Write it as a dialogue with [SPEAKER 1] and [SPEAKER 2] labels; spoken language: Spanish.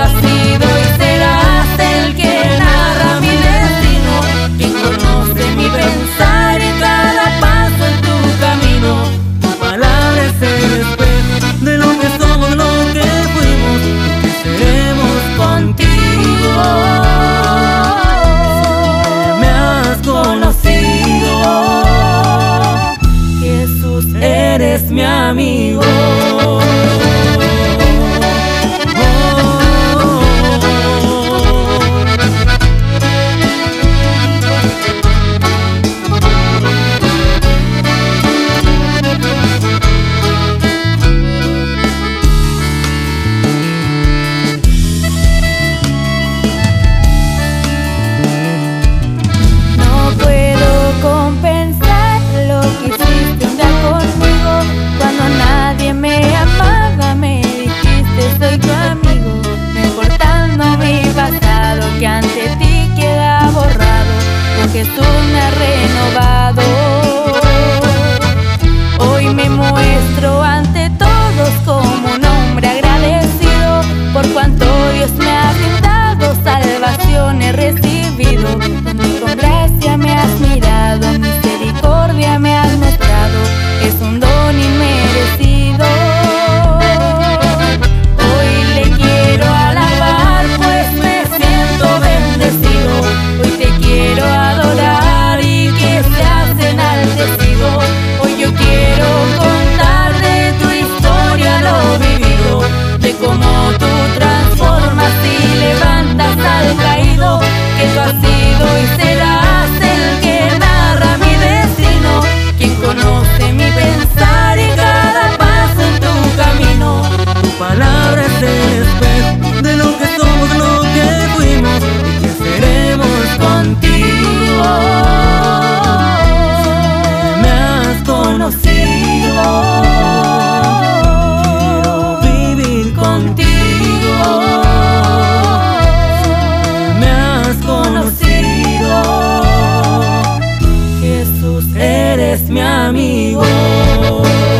[SPEAKER 1] has sido y serás el que narra mi destino, quien conoce mi pensar y cada paso en tu camino.
[SPEAKER 2] Tu palabra es el espejo de lo que somos, lo que fuimos, y que seremos contigo. Me has conocido, Jesús, eres mi amigo. amigos.